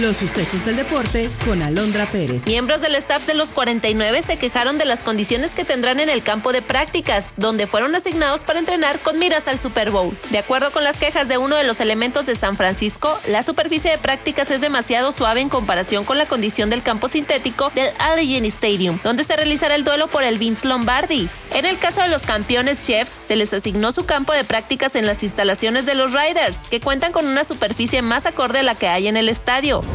Los sucesos del deporte con Alondra Pérez. Miembros del staff de los 49 se quejaron de las condiciones que tendrán en el campo de prácticas, donde fueron asignados para entrenar con miras al Super Bowl. De acuerdo con las quejas de uno de los elementos de San Francisco, la superficie de prácticas es demasiado suave en comparación con la condición del campo sintético del Allegheny Stadium, donde se realizará el duelo por el Vince Lombardi. En el caso de los campeones Chefs, se les asignó su campo de prácticas en las instalaciones de los Riders, que cuentan con una superficie más acorde a la que hay en el estadio.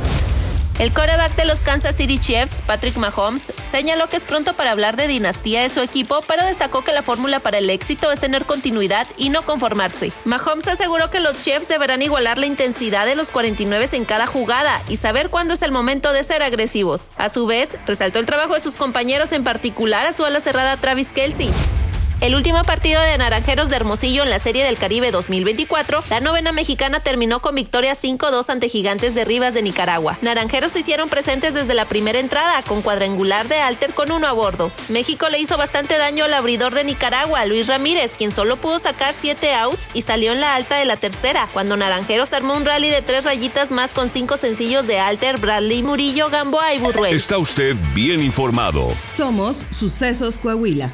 El coreback de los Kansas City Chiefs, Patrick Mahomes, señaló que es pronto para hablar de dinastía de su equipo, pero destacó que la fórmula para el éxito es tener continuidad y no conformarse. Mahomes aseguró que los Chiefs deberán igualar la intensidad de los 49 en cada jugada y saber cuándo es el momento de ser agresivos. A su vez, resaltó el trabajo de sus compañeros, en particular a su ala cerrada Travis Kelsey. El último partido de Naranjeros de Hermosillo en la Serie del Caribe 2024, la novena mexicana terminó con victoria 5-2 ante Gigantes de Rivas de Nicaragua. Naranjeros se hicieron presentes desde la primera entrada, con cuadrangular de Alter con uno a bordo. México le hizo bastante daño al abridor de Nicaragua, Luis Ramírez, quien solo pudo sacar 7 outs y salió en la alta de la tercera, cuando Naranjeros armó un rally de tres rayitas más con cinco sencillos de Alter, Bradley Murillo, Gamboa y Burruel. Está usted bien informado. Somos Sucesos Coahuila.